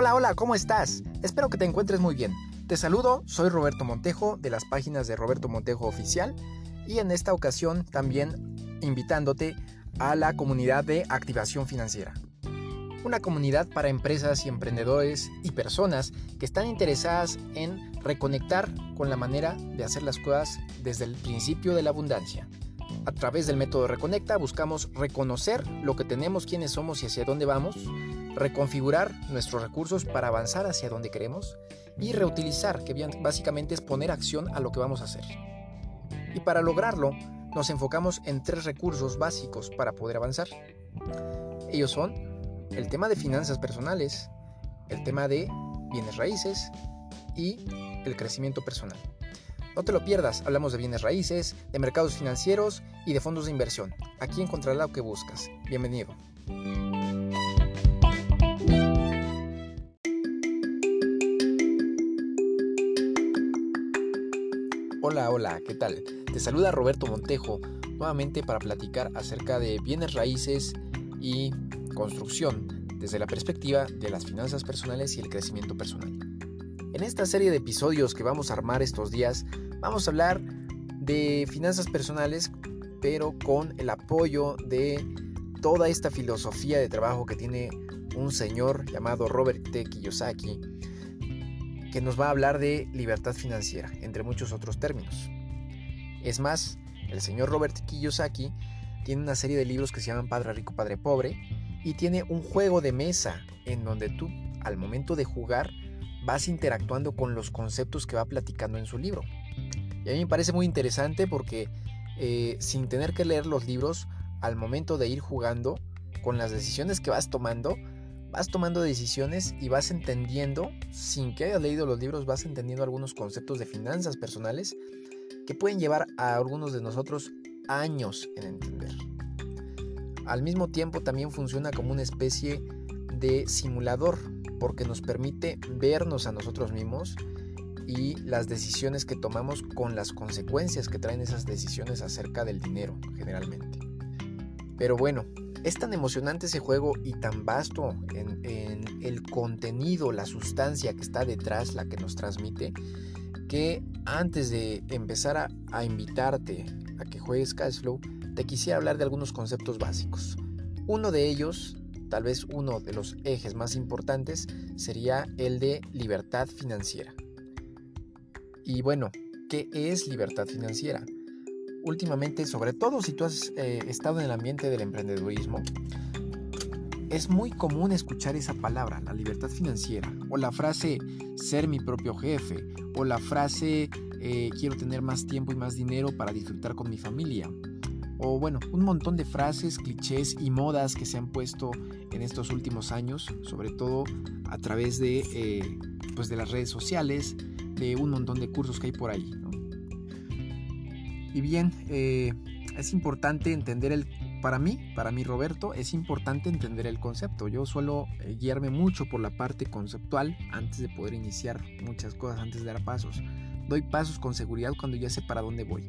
Hola, hola, ¿cómo estás? Espero que te encuentres muy bien. Te saludo, soy Roberto Montejo de las páginas de Roberto Montejo Oficial y en esta ocasión también invitándote a la comunidad de activación financiera. Una comunidad para empresas y emprendedores y personas que están interesadas en reconectar con la manera de hacer las cosas desde el principio de la abundancia. A través del método Reconecta buscamos reconocer lo que tenemos, quiénes somos y hacia dónde vamos, reconfigurar nuestros recursos para avanzar hacia donde queremos y reutilizar, que básicamente es poner acción a lo que vamos a hacer. Y para lograrlo, nos enfocamos en tres recursos básicos para poder avanzar. Ellos son el tema de finanzas personales, el tema de bienes raíces y el crecimiento personal. No te lo pierdas, hablamos de bienes raíces, de mercados financieros y de fondos de inversión. Aquí encontrarás lo que buscas. Bienvenido. Hola, ¿qué tal? Te saluda Roberto Montejo nuevamente para platicar acerca de bienes raíces y construcción desde la perspectiva de las finanzas personales y el crecimiento personal. En esta serie de episodios que vamos a armar estos días, vamos a hablar de finanzas personales, pero con el apoyo de toda esta filosofía de trabajo que tiene un señor llamado Robert T. Kiyosaki, que nos va a hablar de libertad financiera, entre muchos otros términos. Es más, el señor Robert Kiyosaki tiene una serie de libros que se llaman Padre Rico, Padre Pobre, y tiene un juego de mesa en donde tú, al momento de jugar, vas interactuando con los conceptos que va platicando en su libro. Y a mí me parece muy interesante porque eh, sin tener que leer los libros, al momento de ir jugando, con las decisiones que vas tomando, vas tomando decisiones y vas entendiendo, sin que hayas leído los libros, vas entendiendo algunos conceptos de finanzas personales que pueden llevar a algunos de nosotros años en entender. Al mismo tiempo también funciona como una especie de simulador porque nos permite vernos a nosotros mismos y las decisiones que tomamos con las consecuencias que traen esas decisiones acerca del dinero generalmente. Pero bueno, es tan emocionante ese juego y tan vasto en, el contenido, la sustancia que está detrás, la que nos transmite, que antes de empezar a, a invitarte a que juegues Cashflow, te quisiera hablar de algunos conceptos básicos. Uno de ellos, tal vez uno de los ejes más importantes, sería el de libertad financiera. Y bueno, ¿qué es libertad financiera? Últimamente, sobre todo si tú has eh, estado en el ambiente del emprendedurismo, es muy común escuchar esa palabra, la libertad financiera, o la frase ser mi propio jefe, o la frase eh, quiero tener más tiempo y más dinero para disfrutar con mi familia. O bueno, un montón de frases, clichés y modas que se han puesto en estos últimos años, sobre todo a través de, eh, pues de las redes sociales, de un montón de cursos que hay por ahí. Y bien, eh, es importante entender el, para mí, para mí Roberto, es importante entender el concepto. Yo suelo eh, guiarme mucho por la parte conceptual antes de poder iniciar muchas cosas, antes de dar pasos. Doy pasos con seguridad cuando ya sé para dónde voy.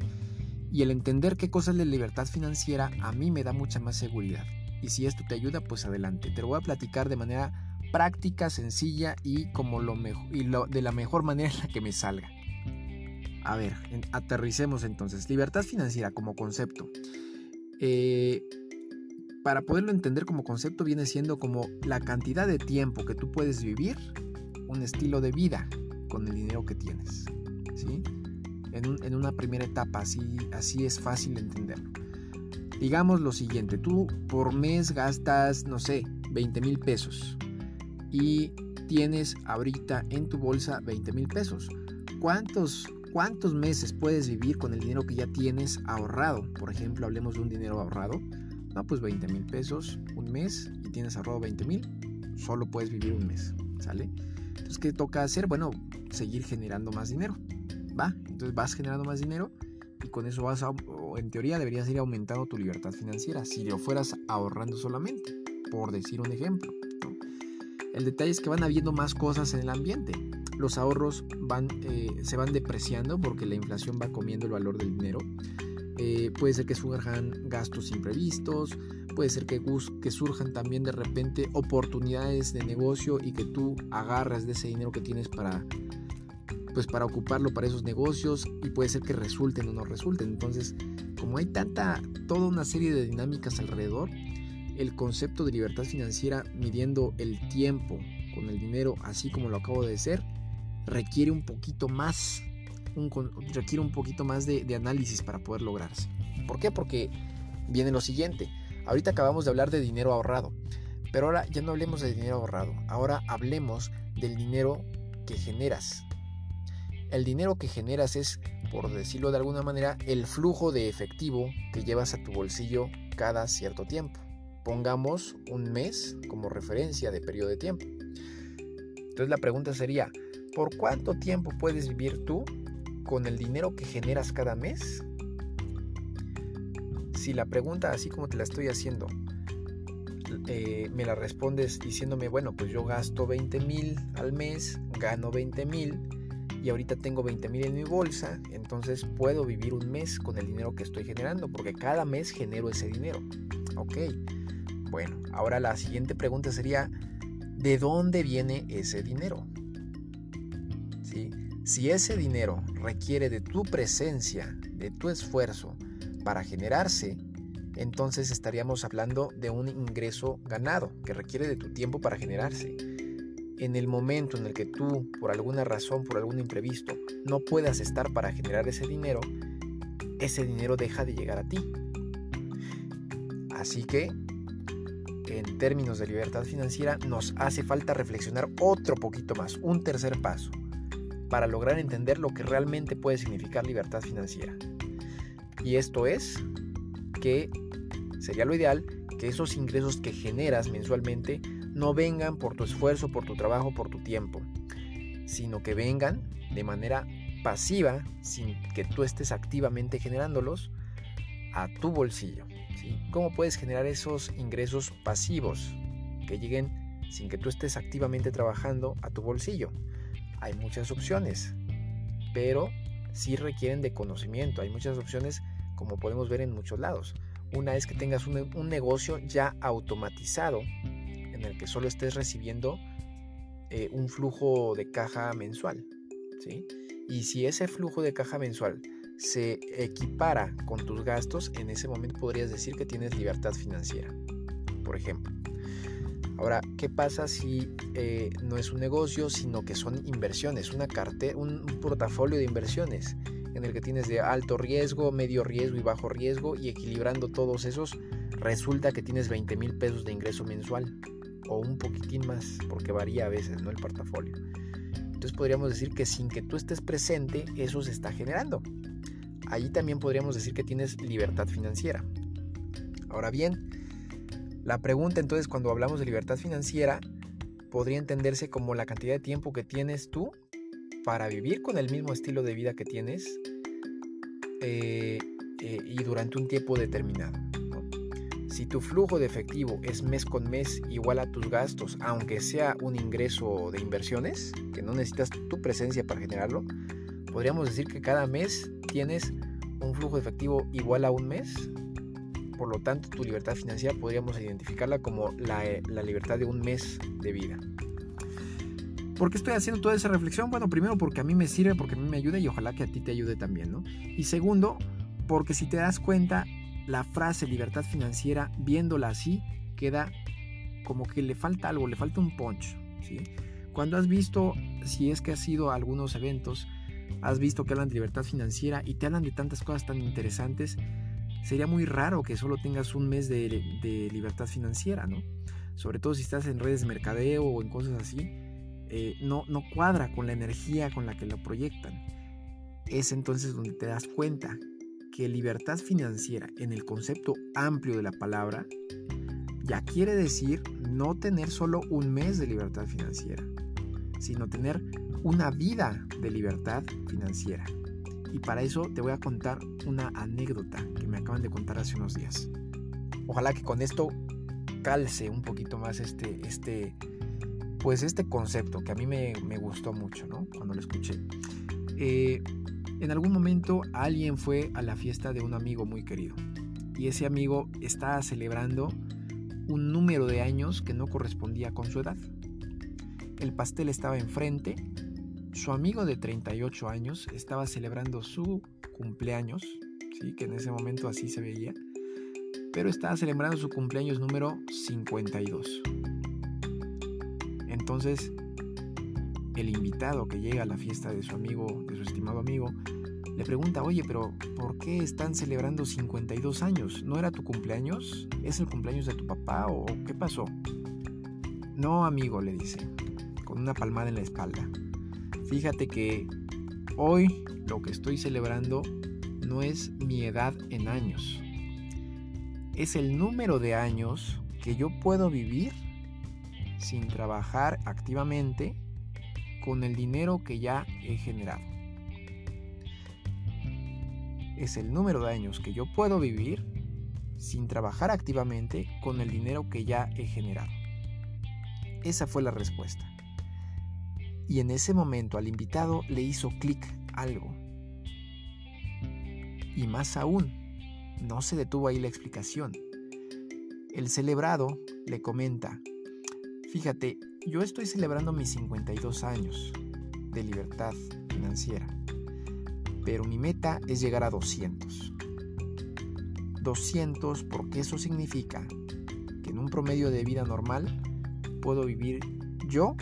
Y el entender qué cosa es la libertad financiera a mí me da mucha más seguridad. Y si esto te ayuda, pues adelante. Te lo voy a platicar de manera práctica, sencilla y, como lo y de la mejor manera en la que me salga. A ver, aterricemos entonces. Libertad financiera como concepto. Eh, para poderlo entender como concepto viene siendo como la cantidad de tiempo que tú puedes vivir un estilo de vida con el dinero que tienes. ¿sí? En, una primera etapa, así, así es fácil entenderlo. Digamos lo siguiente, tú por mes gastas, no sé, 20 mil pesos y tienes ahorita en tu bolsa 20 mil pesos. ¿Cuántos ¿Cuántos meses puedes vivir con el dinero que ya tienes ahorrado? Por ejemplo, hablemos de un dinero ahorrado. No, pues 20 mil pesos un mes y tienes ahorrado 20 mil, solo puedes vivir un mes, ¿sale? Entonces, ¿qué toca hacer? Bueno, seguir generando más dinero, ¿va? Entonces vas generando más dinero y con eso vas a, en teoría deberías ir aumentando tu libertad financiera si lo fueras ahorrando solamente, por decir un ejemplo. El detalle es que van habiendo más cosas en el ambiente los ahorros van, eh, se van depreciando porque la inflación va comiendo el valor del dinero. eh, puede ser que surjan gastos imprevistos, puede ser que, surjan también de repente oportunidades de negocio y que tú agarras de ese dinero que tienes para pues para ocuparlo para esos negocios y puede ser que resulten o no resulten. Entonces, como hay tanta, toda una serie de dinámicas alrededor, el concepto de libertad financiera midiendo el tiempo con el dinero, así como lo acabo de decir, requiere un poquito más, requiere un poquito más de, de análisis para poder lograrse. ¿Por qué? Porque viene lo siguiente. Ahorita acabamos de hablar de dinero ahorrado, pero ahora ya no hablemos de dinero ahorrado, ahora hablemos del dinero que generas. El dinero que generas es, por decirlo de alguna manera, el flujo de efectivo que llevas a tu bolsillo cada cierto tiempo. Pongamos un mes como referencia de periodo de tiempo. Entonces la pregunta sería, ¿por cuánto tiempo puedes vivir tú con el dinero que generas cada mes? Si la pregunta, así como te la estoy haciendo, eh, me la respondes diciéndome, bueno, pues yo gasto 20 mil al mes, gano 20 mil y ahorita tengo 20 mil en mi bolsa, entonces puedo vivir un mes con el dinero que estoy generando, porque cada mes genero ese dinero. Ok, bueno, ahora la siguiente pregunta sería, ¿de dónde viene ese dinero? Si ese dinero requiere de tu presencia, de tu esfuerzo para generarse, entonces estaríamos hablando de un ingreso ganado que requiere de tu tiempo para generarse. En el momento en el que tú, por alguna razón, por algún imprevisto, no puedas estar para generar ese dinero, ese dinero deja de llegar a ti. Así que en términos de libertad financiera nos hace falta reflexionar otro poquito más, un tercer paso, para lograr entender lo que realmente puede significar libertad financiera. Y esto es que sería lo ideal que esos ingresos que generas mensualmente no vengan por tu esfuerzo, por tu trabajo, por tu tiempo, sino que vengan de manera pasiva, sin que tú estés activamente generándolos, a tu bolsillo. ¿Cómo puedes generar esos ingresos pasivos que lleguen sin que tú estés activamente trabajando a tu bolsillo? Hay muchas opciones, pero sí requieren de conocimiento. Hay muchas opciones como podemos ver en muchos lados. Una es que tengas un, negocio ya automatizado en el que solo estés recibiendo eh, un flujo de caja mensual. Y si ese flujo de caja mensual se equipara con tus gastos, en ese momento podrías decir que tienes libertad financiera, por ejemplo. Ahora, ¿qué pasa si eh, no es un negocio, sino que son inversiones, una cartera, un, portafolio de inversiones en el que tienes de alto riesgo, medio riesgo y bajo riesgo y equilibrando todos esos, resulta que tienes 20 mil pesos de ingreso mensual o un poquitín más, porque varía a veces, ¿no? El portafolio. Entonces podríamos decir que sin que tú estés presente, eso se está generando. Allí también podríamos decir que tienes libertad financiera. Ahora bien, la pregunta entonces cuando hablamos de libertad financiera podría entenderse como la cantidad de tiempo que tienes tú para vivir con el mismo estilo de vida que tienes eh, eh, y durante un tiempo determinado. Si tu flujo de efectivo es mes con mes igual a tus gastos, aunque sea un ingreso de inversiones, que no necesitas tu presencia para generarlo, podríamos decir que cada mes tienes un flujo de efectivo igual a un mes, por lo tanto tu libertad financiera podríamos identificarla como la, eh, la, libertad de un mes de vida. ¿Por qué estoy haciendo toda esa reflexión? Bueno, primero porque a mí me sirve, porque a mí me ayuda y ojalá que a ti te ayude también, ¿no? Y segundo, porque si te das cuenta, la frase libertad financiera, viéndola así, queda como que le falta algo, le falta un punch. Cuando has visto, si es que has ido a algunos eventos, has visto que hablan de libertad financiera y te hablan de tantas cosas tan interesantes, sería muy raro que solo tengas un mes de, libertad financiera, ¿no? Sobre todo si estás en redes de mercadeo o en cosas así, eh, no, no cuadra con la energía con la que lo proyectan. Es entonces donde te das cuenta que libertad financiera en el concepto amplio de la palabra ya quiere decir no tener solo un mes de libertad financiera, sino tener una vida de libertad financiera. Y para eso te voy a contar una anécdota que me acaban de contar hace unos días. Ojalá que con esto calce un poquito más este, este, pues este concepto que a mí me, gustó mucho, ¿no? Cuando lo escuché. Eh, En algún momento alguien fue a la fiesta de un amigo muy querido y ese amigo estaba celebrando un número de años que no correspondía con su edad. El pastel estaba enfrente, su amigo de 38 años estaba celebrando su cumpleaños, ¿sí? que en ese momento así se veía, pero estaba celebrando su cumpleaños número 52. Entonces, el invitado que llega a la fiesta de su amigo, de su estimado amigo, le pregunta, oye, pero ¿por qué están celebrando 52 años? ¿No era tu cumpleaños? ¿Es el cumpleaños de tu papá o qué pasó? No, amigo, le dice, con una palmada en la espalda. Fíjate que hoy lo que estoy celebrando no es mi edad en años. Es el número de años que yo puedo vivir sin trabajar activamente con el dinero que ya he generado. Es el número de años que yo puedo vivir sin trabajar activamente con el dinero que ya he generado. Esa fue la respuesta. Y en ese momento al invitado le hizo clic algo. Y más aún, no se detuvo ahí la explicación. El celebrado le comenta, Fíjate, yo estoy celebrando mis 52 años de libertad financiera, pero mi meta es llegar a 200. 200 porque eso significa que en un promedio de vida normal puedo vivir yo,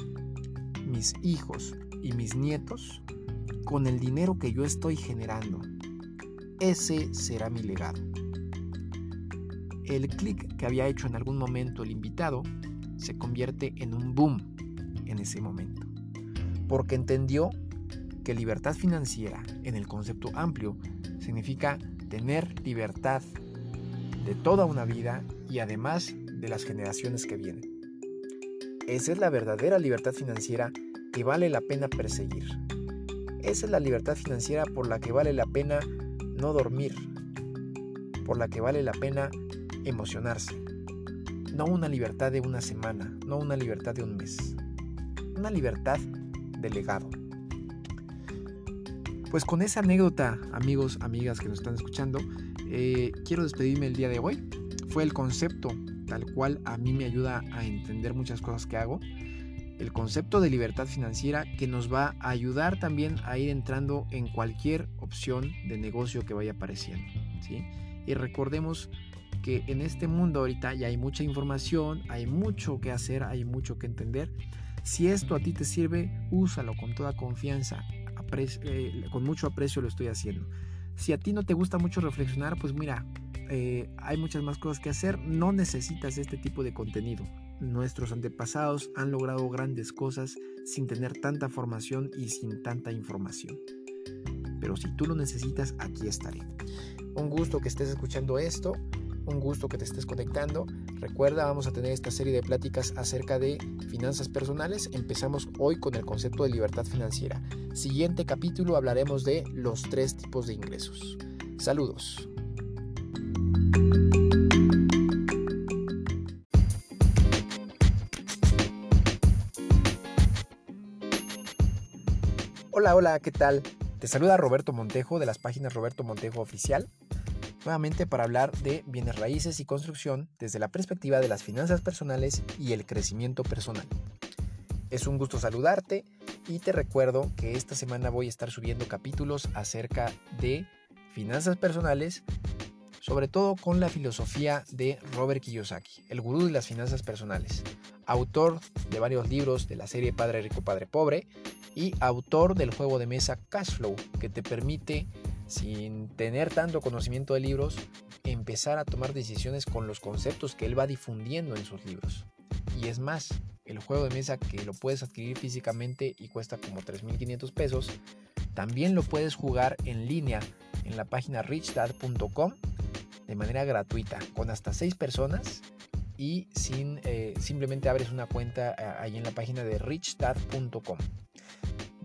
mis hijos y mis nietos con el dinero que yo estoy generando. Ese será mi legado. El clic que había hecho en algún momento el invitado se convierte en un boom en ese momento. Porque entendió que libertad financiera en el concepto amplio significa tener libertad de toda una vida y además de las generaciones que vienen. Esa es la verdadera libertad financiera que vale la pena perseguir. Esa es la libertad financiera por la que vale la pena no dormir, por la que vale la pena emocionarse, no una libertad de una semana, no una libertad de un mes. Una libertad de legado. Pues con esa anécdota, amigos, amigas que nos están escuchando, eh, quiero despedirme el día de hoy. Fue el concepto tal cual a mí me ayuda a entender muchas cosas que hago. El concepto de libertad financiera que nos va a ayudar también a ir entrando en cualquier opción de negocio que vaya apareciendo. ¿sí? Y recordemos que en este mundo ahorita ya hay mucha información, hay mucho que hacer, hay mucho que entender. Si esto a ti te sirve, úsalo con toda confianza, eh, con mucho aprecio lo estoy haciendo. Si a ti no te gusta mucho reflexionar, pues mira, eh, hay muchas más cosas que hacer, no necesitas este tipo de contenido. Nuestros antepasados han logrado grandes cosas sin tener tanta formación y sin tanta información. Pero si tú lo necesitas, aquí estaré. Un gusto que estés escuchando esto un gusto que te estés conectando. Recuerda, vamos a tener esta serie de pláticas acerca de finanzas personales. Empezamos hoy con el concepto de libertad financiera. Siguiente capítulo hablaremos de los tres tipos de ingresos. Saludos. Hola, hola, ¿qué tal? Te saluda Roberto Montejo de las páginas Roberto Montejo Oficial nuevamente para hablar de bienes raíces y construcción desde la perspectiva de las finanzas personales y el crecimiento personal. Es un gusto saludarte y te recuerdo que esta semana voy a estar subiendo capítulos acerca de finanzas personales, sobre todo con la filosofía de Robert Kiyosaki, el gurú de las finanzas personales, autor de varios libros de la serie Padre Rico, Padre Pobre y autor del juego de mesa Cashflow, que te permite sin tener tanto conocimiento de libros, empezar a tomar decisiones con los conceptos que él va difundiendo en sus libros. Y es más, el juego de mesa que lo puedes adquirir físicamente y cuesta como 3.500 pesos, también lo puedes jugar en línea en la página richdad.com de manera gratuita, con hasta 6 personas y sin, eh, simplemente abres una cuenta eh, ahí en la página de richdad.com.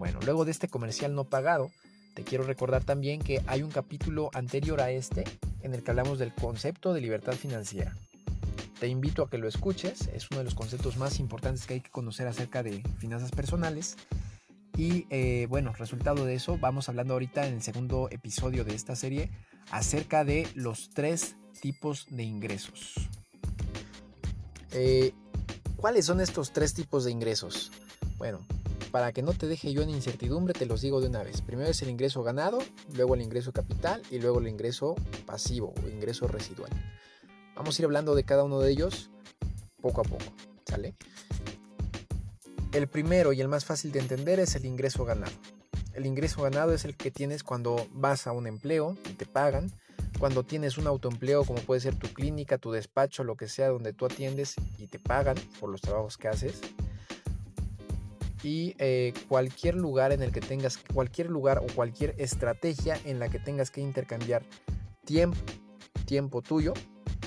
Bueno, luego de este comercial no pagado, te quiero recordar también que hay un capítulo anterior a este en el que hablamos del concepto de libertad financiera. Te invito a que lo escuches, es uno de los conceptos más importantes que hay que conocer acerca de finanzas personales. Y eh, bueno, resultado de eso, vamos hablando ahorita en el segundo episodio de esta serie acerca de los tres tipos de ingresos. Eh, ¿Cuáles son estos tres tipos de ingresos? Bueno, para que no te deje yo en incertidumbre, te los digo de una vez. Primero es el ingreso ganado, luego el ingreso capital y luego el ingreso pasivo o ingreso residual. Vamos a ir hablando de cada uno de ellos poco a poco, ¿sale? El primero y el más fácil de entender es el ingreso ganado. El ingreso ganado es el que tienes cuando vas a un empleo y te pagan, cuando tienes un autoempleo como puede ser tu clínica, tu despacho, lo que sea donde tú atiendes y te pagan por los trabajos que haces. Y eh, cualquier lugar en el que tengas, cualquier lugar o cualquier estrategia en la que tengas que intercambiar tiempo, tiempo tuyo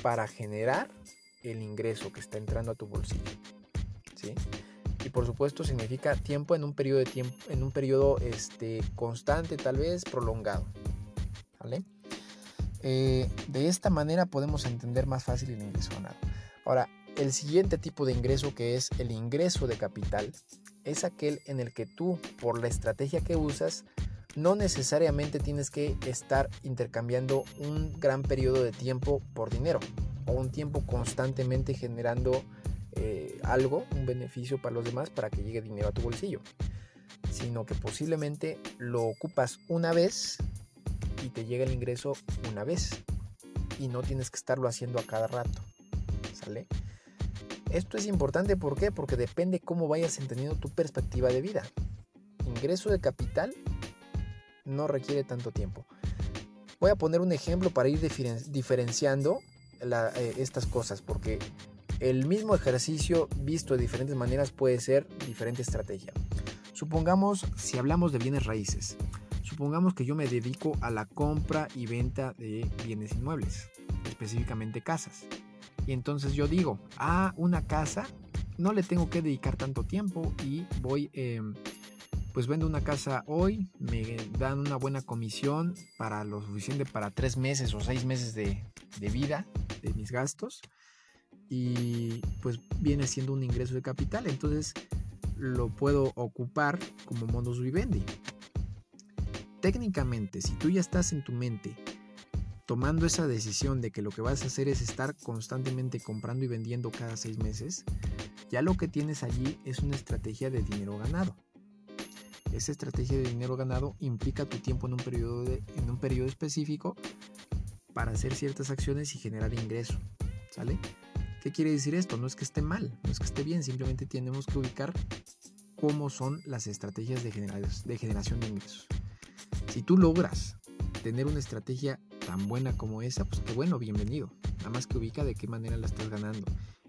para generar el ingreso que está entrando a tu bolsillo. ¿sí? Y por supuesto significa tiempo en un periodo de tiempo, en un este, constante, tal vez prolongado. Eh, de esta manera podemos entender más fácil el ingreso. Ahora, el siguiente tipo de ingreso que es el ingreso de capital es aquel en el que tú, por la estrategia que usas, no necesariamente tienes que estar intercambiando un gran periodo de tiempo por dinero o un tiempo constantemente generando eh, algo, un beneficio para los demás para que llegue dinero a tu bolsillo, sino que posiblemente lo ocupas una vez y te llega el ingreso una vez y no tienes que estarlo haciendo a cada rato, ¿sale? Esto es importante ¿por qué? porque depende cómo vayas entendiendo tu perspectiva de vida. Ingreso de capital no requiere tanto tiempo. Voy a poner un ejemplo para ir diferenciando eh, estas cosas, porque el mismo ejercicio visto de diferentes maneras puede ser diferente estrategia. Supongamos, si hablamos de bienes raíces, supongamos que yo me dedico a la compra y venta de bienes inmuebles, específicamente casas. Y entonces yo digo, a una casa no le tengo que dedicar tanto tiempo y voy em, pues vendo una casa hoy, me dan una buena comisión para lo suficiente para tres meses o seis meses de, vida de mis gastos y pues viene siendo un ingreso de capital, entonces lo puedo ocupar como modus vivendi. Técnicamente, si tú ya estás en tu mente tomando esa decisión de que lo que vas a hacer es estar constantemente comprando y vendiendo cada seis meses, ya lo que tienes allí es una estrategia de dinero ganado. Esa estrategia de dinero ganado implica tu tiempo en un periodo, en un periodo específico para hacer ciertas acciones y generar ingreso. ¿Sale? ¿Qué quiere decir esto? No es que esté mal, no es que esté bien, simplemente tenemos que ubicar cómo son las estrategias de, de generación de ingresos. Si tú logras tener una estrategia tan buena como esa, pues qué bueno, bienvenido. Nada más que ubica de qué manera la estás ganando.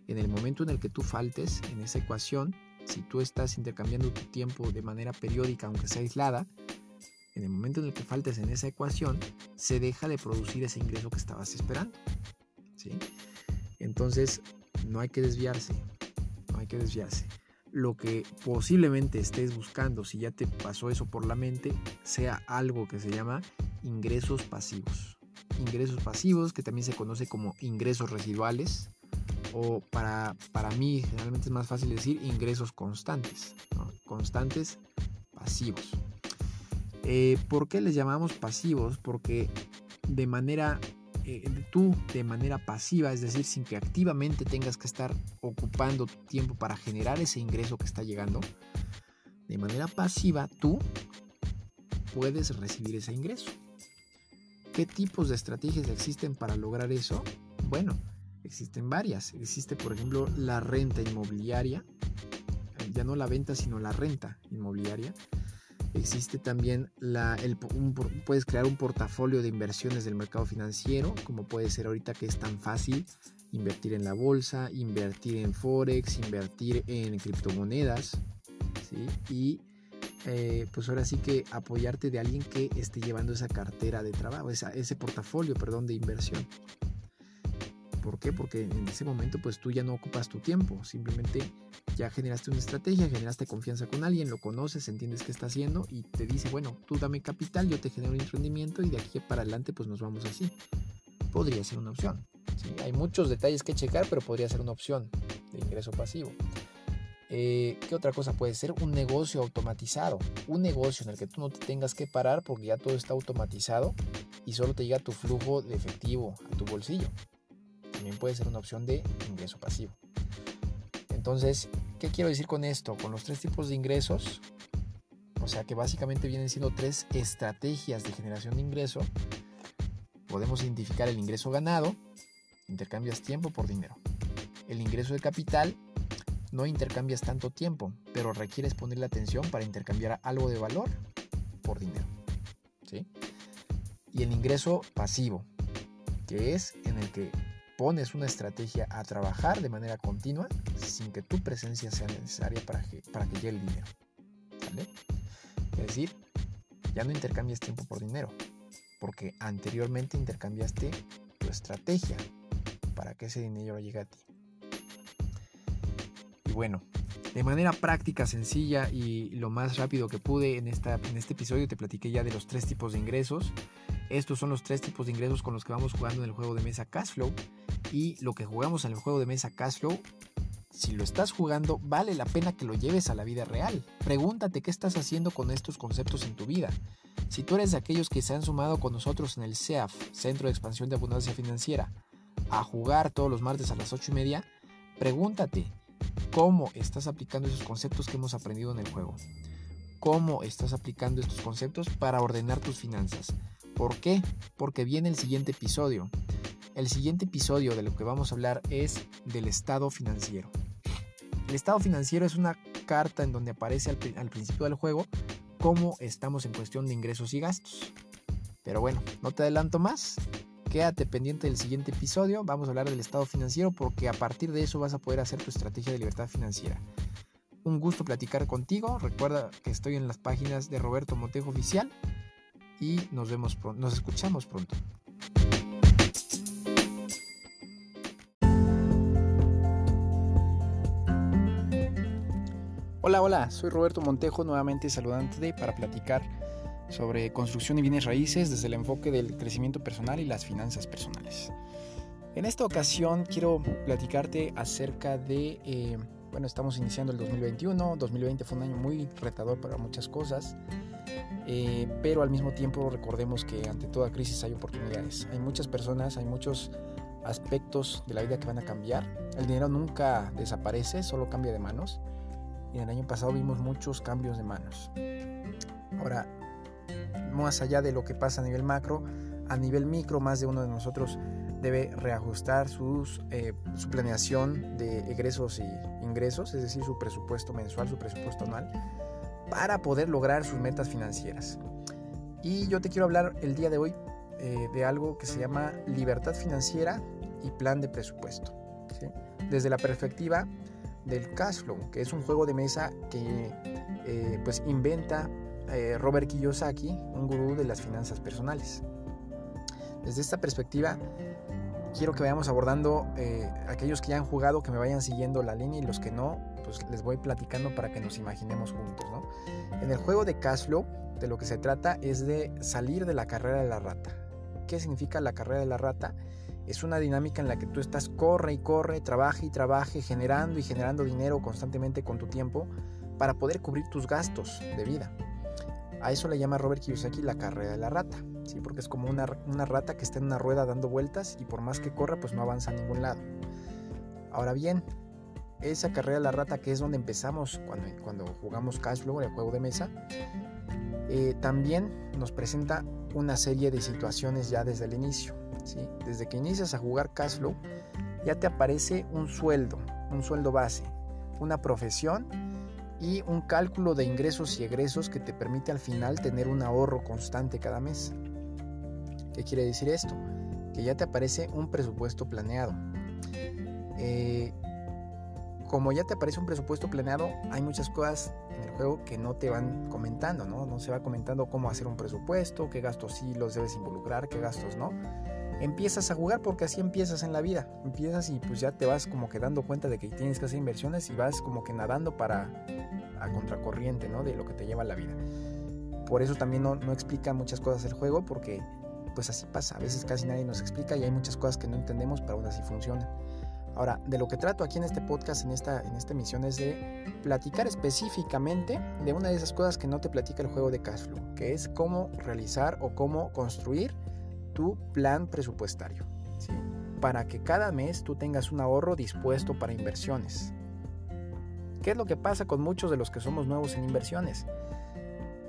En el momento en el que tú faltes en esa ecuación, si tú estás intercambiando tu tiempo de manera periódica, aunque sea aislada, en el momento en el que faltes en esa ecuación, se deja de producir ese ingreso que estabas esperando. ¿sí? Entonces, no hay que desviarse, no hay que desviarse. Lo que posiblemente estés buscando, si ya te pasó eso por la mente, sea algo que se llama ingresos pasivos. Ingresos pasivos, que también se conoce como ingresos residuales, o para, para mí generalmente es más fácil decir ingresos constantes, constantes pasivos. Eh, ¿Por qué les llamamos pasivos? Porque de manera, eh, tú de manera pasiva, es decir, sin que activamente tengas que estar ocupando tiempo para generar ese ingreso que está llegando, de manera pasiva tú puedes recibir ese ingreso. ¿Qué tipos de estrategias existen para lograr eso? Bueno, Existen varias. Existe, por ejemplo, la renta inmobiliaria. Ya no la venta, sino la renta inmobiliaria. Existe también la, puedes crear un portafolio de inversiones del mercado financiero, como puede ser ahorita que es tan fácil invertir en la bolsa, invertir en forex, invertir en criptomonedas, y eh, pues ahora sí que apoyarte de alguien que esté llevando esa cartera de trabajo, ese portafolio, perdón, de inversión. ¿Por qué? Porque en ese momento pues tú ya no ocupas tu tiempo, simplemente ya generaste una estrategia, generaste confianza con alguien, lo conoces, entiendes qué está haciendo y te dice, bueno, tú dame capital, yo te genero un rendimiento y de aquí para adelante pues nos vamos así. Podría ser una opción. Hay muchos detalles que checar, pero podría ser una opción de ingreso pasivo. Eh, ¿Qué otra cosa puede ser? Un negocio automatizado. Un negocio en el que tú no te tengas que parar porque ya todo está automatizado y solo te llega tu flujo de efectivo a tu bolsillo. También puede ser una opción de ingreso pasivo. Entonces, ¿qué quiero decir con esto? Con los tres tipos de ingresos, o sea que básicamente vienen siendo tres estrategias de generación de ingreso. Podemos identificar el ingreso ganado, intercambias tiempo por dinero. El ingreso de capital, no intercambias tanto tiempo, pero requieres ponerle atención para intercambiar algo de valor por dinero. ¿sí? Y el ingreso pasivo, que es en el que pones una estrategia a trabajar de manera continua sin que tu presencia sea necesaria para que, para que llegue el dinero. ¿Vale? Es decir, ya no intercambias tiempo por dinero, porque anteriormente intercambiaste tu estrategia para que ese dinero llegue a ti. Bueno, de manera práctica, sencilla y lo más rápido que pude en, esta, en este episodio te platiqué ya de los tres tipos de ingresos. Estos son los tres tipos de ingresos con los que vamos jugando en el juego de mesa Cashflow. Y lo que jugamos en el juego de mesa Cashflow si lo estás jugando, vale la pena que lo lleves a la vida real. Pregúntate qué estás haciendo con estos conceptos en tu vida. Si tú eres de aquellos que se han sumado con nosotros en el CEAF, Centro de Expansión de Abundancia Financiera, a jugar todos los martes a las 8 y media, pregúntate cómo estás aplicando esos conceptos que hemos aprendido en el juego. ¿Cómo estás aplicando estos conceptos para ordenar tus finanzas? ¿Por qué? Porque viene el siguiente episodio. El siguiente episodio de lo que vamos a hablar es del estado financiero. El estado financiero es una carta en donde aparece al, principio del juego cómo estamos en cuestión de ingresos y gastos. Pero bueno, no te adelanto más. Quédate pendiente del siguiente episodio. Vamos a hablar del estado financiero porque a partir de eso vas a poder hacer tu estrategia de libertad financiera. Un gusto platicar contigo. Recuerda que estoy en las páginas de Roberto Montejo Oficial y nos vemos nos escuchamos pronto. Hola, hola, soy Roberto Montejo, nuevamente saludante para platicar sobre construcción y bienes raíces desde el enfoque del crecimiento personal y las finanzas personales. En esta ocasión quiero platicarte acerca de, eh, bueno, estamos iniciando el 2021, 2020 fue un año muy retador para muchas cosas, eh, pero al mismo tiempo recordemos que ante toda crisis hay oportunidades. Hay muchas personas, hay muchos aspectos de la vida que van a cambiar. El dinero nunca desaparece, solo cambia de manos y en el año pasado vimos muchos cambios de manos. Ahora, más allá de lo que pasa a nivel macro, a nivel micro, más de uno de nosotros debe reajustar sus, eh, su planeación de egresos y ingresos, es decir, su presupuesto mensual, su presupuesto anual, para poder lograr sus metas financieras. Y yo te quiero hablar el día de hoy eh, de algo que se llama libertad financiera y plan de presupuesto. Desde la perspectiva del cash flow, que es un juego de mesa que eh, pues inventa eh, Robert Kiyosaki, un gurú de las finanzas personales. Desde esta perspectiva, quiero que vayamos abordando eh, aquellos que ya han jugado, que me vayan siguiendo la línea y los que no, pues les voy platicando para que nos imaginemos juntos. En el juego de cash flow, de lo que se trata es de salir de la carrera de la rata. ¿Qué significa la carrera de la rata? Es una dinámica en la que tú estás corre y corre, trabaje y trabaje, generando y generando dinero constantemente con tu tiempo para poder cubrir tus gastos de vida. A eso le llama Robert Kiyosaki la carrera de la rata, ¿sí? porque es como una, rata que está en una rueda dando vueltas y por más que corra pues no avanza a ningún lado. Ahora bien, esa carrera de la rata que es donde empezamos cuando, cuando jugamos Cashflow, el juego de mesa, eh, también nos presenta una serie de situaciones ya desde el inicio. Desde que inicias a jugar Cashflow, ya te aparece un sueldo, un sueldo base, una profesión y un cálculo de ingresos y egresos que te permite al final tener un ahorro constante cada mes. ¿Qué quiere decir esto? Que ya te aparece un presupuesto planeado. Eh, como ya te aparece un presupuesto planeado, hay muchas cosas en el juego que no te van comentando, ¿no? No se va comentando cómo hacer un presupuesto, qué gastos sí los debes involucrar, qué gastos no empiezas a jugar porque así empiezas en la vida. Empiezas y pues ya te vas como que dando cuenta de que tienes que hacer inversiones y vas como que nadando para a contracorriente, ¿no? De lo que te lleva la vida. Por eso también no, no explica muchas cosas el juego porque pues así pasa. A veces casi nadie nos explica y hay muchas cosas que no entendemos pero aún así funcionan. Ahora, de lo que trato aquí en este podcast, en esta, en esta emisión, es de platicar específicamente de una de esas cosas que no te platica el juego de Cashflow, que es cómo realizar o cómo construir tu plan presupuestario. Para que cada mes tú tengas un ahorro dispuesto para inversiones. ¿Qué es lo que pasa con muchos de los que somos nuevos en inversiones?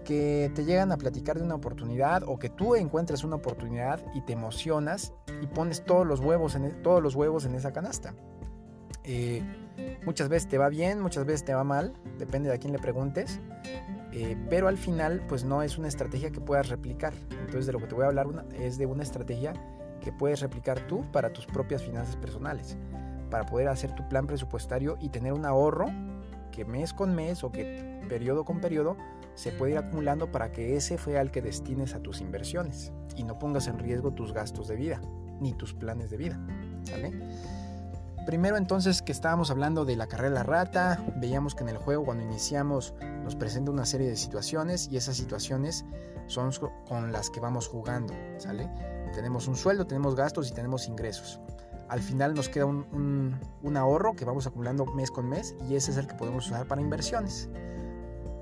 que te llegan a platicar de una oportunidad o que tú encuentres una oportunidad y te emocionas y pones todos los huevos en, e, todos los huevos en esa canasta. Eh, muchas veces te va bien, muchas veces te va mal, depende de a quién le preguntes, eh, pero al final pues no es una estrategia que puedas replicar. Entonces de lo que te voy a hablar es de una estrategia que puedes replicar tú para tus propias finanzas personales, para poder hacer tu plan presupuestario y tener un ahorro que mes con mes o que periodo con periodo se puede ir acumulando para que ese sea el que destines a tus inversiones y no pongas en riesgo tus gastos de vida ni tus planes de vida. Primero entonces que estábamos hablando de la carrera rata, veíamos que en el juego cuando iniciamos nos presenta una serie de situaciones y esas situaciones son con las que vamos jugando, ¿sale? Tenemos un sueldo, tenemos gastos y tenemos ingresos. Al final nos queda un, un ahorro que vamos acumulando mes con mes y ese es el que podemos usar para inversiones.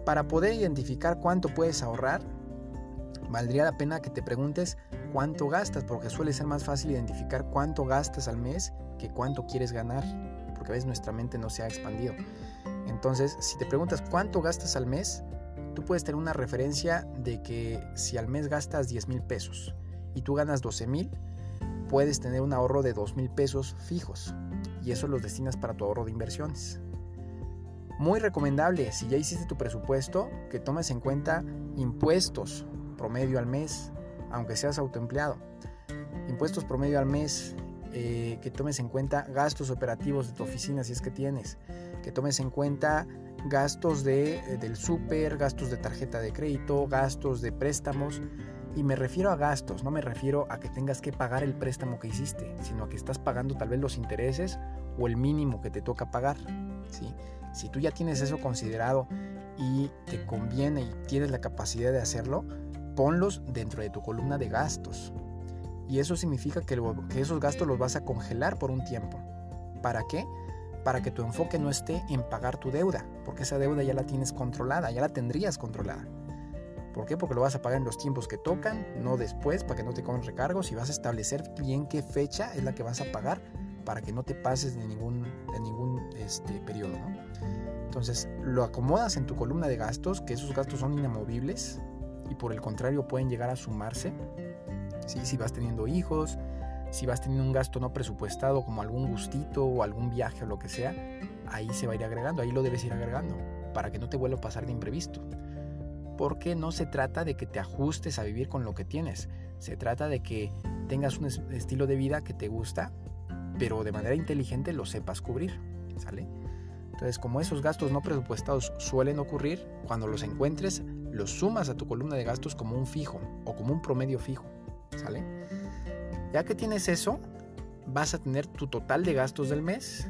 Para poder identificar cuánto puedes ahorrar, valdría la pena que te preguntes cuánto gastas, porque suele ser más fácil identificar cuánto gastas al mes que cuánto quieres ganar, porque a veces nuestra mente no se ha expandido. Entonces, si te preguntas cuánto gastas al mes, tú puedes tener una referencia de que si al mes gastas 10 mil pesos y tú ganas 12 mil, puedes tener un ahorro de 2 mil pesos fijos y eso los destinas para tu ahorro de inversiones. Muy recomendable, si ya hiciste tu presupuesto, que tomes en cuenta impuestos promedio al mes, aunque seas autoempleado. Impuestos promedio al mes, eh, que tomes en cuenta gastos operativos de tu oficina si es que tienes, que tomes en cuenta gastos de, eh, del súper, gastos de tarjeta de crédito, gastos de préstamos. Y me refiero a gastos, no me refiero a que tengas que pagar el préstamo que hiciste, sino a que estás pagando tal vez los intereses o el mínimo que te toca pagar. ¿sí? Si tú ya tienes eso considerado y te conviene y tienes la capacidad de hacerlo, ponlos dentro de tu columna de gastos. Y eso significa que, esos gastos los vas a congelar por un tiempo. ¿Para qué? Para que tu enfoque no esté en pagar tu deuda, porque esa deuda ya la tienes controlada, ya la tendrías controlada. ¿Por qué? Porque lo vas a pagar en los tiempos que tocan, no después, para que no te cobren recargos y vas a establecer bien qué fecha es la que vas a pagar para que no te pases de ningún, de ningún este, periodo. Entonces lo acomodas en tu columna de gastos, que esos gastos son inamovibles y por el contrario pueden llegar a sumarse. Si vas teniendo hijos, si vas teniendo un gasto no presupuestado como algún gustito o algún viaje o lo que sea, ahí se va a ir agregando, ahí lo debes ir agregando para que no te vuelva a pasar de imprevisto. Porque no se trata de que te ajustes a vivir con lo que tienes, se trata de que tengas un estilo de vida que te gusta pero de manera inteligente lo sepas cubrir, ¿sale? Entonces, como esos gastos no presupuestados suelen ocurrir, cuando los encuentres, los sumas a tu columna de gastos como un fijo o como un promedio fijo, ¿sale? Ya que tienes eso, vas a tener tu total de gastos del mes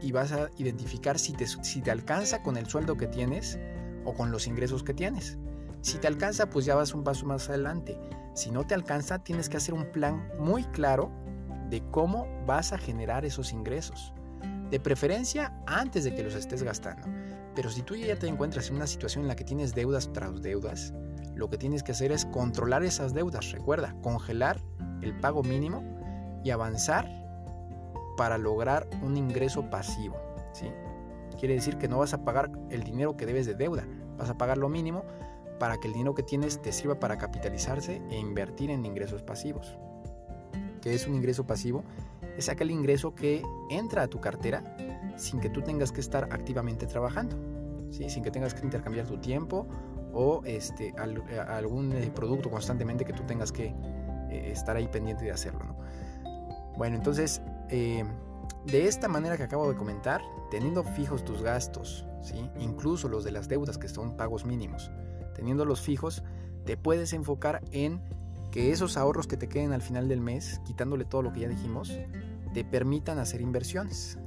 y vas a identificar si te, si te alcanza con el sueldo que tienes o con los ingresos que tienes. Si te alcanza, pues ya vas un paso más adelante. Si no te alcanza, tienes que hacer un plan muy claro de cómo vas a generar esos ingresos. De preferencia antes de que los estés gastando. Pero si tú ya te encuentras en una situación en la que tienes deudas tras deudas, lo que tienes que hacer es controlar esas deudas. Recuerda, congelar el pago mínimo y avanzar para lograr un ingreso pasivo. ¿sí? Quiere decir que no vas a pagar el dinero que debes de deuda, vas a pagar lo mínimo para que el dinero que tienes te sirva para capitalizarse e invertir en ingresos pasivos que es un ingreso pasivo, es aquel ingreso que entra a tu cartera sin que tú tengas que estar activamente trabajando, ¿sí? sin que tengas que intercambiar tu tiempo o este, algún eh, producto constantemente que tú tengas que eh, estar ahí pendiente de hacerlo. Bueno, entonces, eh, de esta manera que acabo de comentar, teniendo fijos tus gastos, ¿sí? incluso los de las deudas que son pagos mínimos, teniendo los fijos, te puedes enfocar en que esos ahorros que te queden al final del mes, quitándole todo lo que ya dijimos, te permitan hacer inversiones.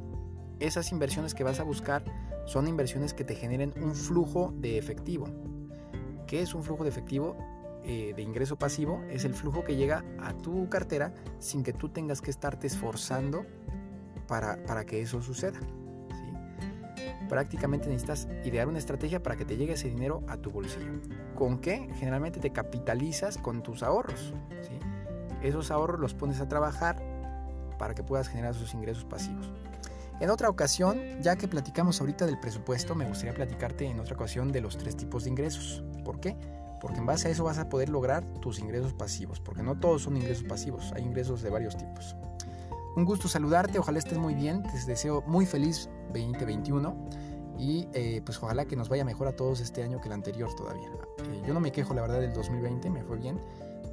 Esas inversiones que vas a buscar son inversiones que te generen un flujo de efectivo. ¿Qué es un flujo de efectivo? Eh, de ingreso pasivo es el flujo que llega a tu cartera sin que tú tengas que estarte esforzando para, para que eso suceda. Prácticamente necesitas idear una estrategia para que te llegue ese dinero a tu bolsillo. ¿Con qué? Generalmente te capitalizas con tus ahorros. ¿sí? Esos ahorros los pones a trabajar para que puedas generar esos ingresos pasivos. En otra ocasión, ya que platicamos ahorita del presupuesto, me gustaría platicarte en otra ocasión de los tres tipos de ingresos. ¿Por qué? Porque en base a eso vas a poder lograr tus ingresos pasivos, porque no todos son ingresos pasivos, hay ingresos de varios tipos. Un gusto saludarte, ojalá estés muy bien, te deseo muy feliz 2021 y eh, pues ojalá que nos vaya mejor a todos este año que el anterior todavía. Eh, yo no me quejo la verdad del 2020, me fue bien,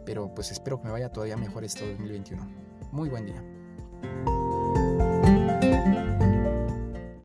pero pues espero que me vaya todavía mejor este 2021. Muy buen día.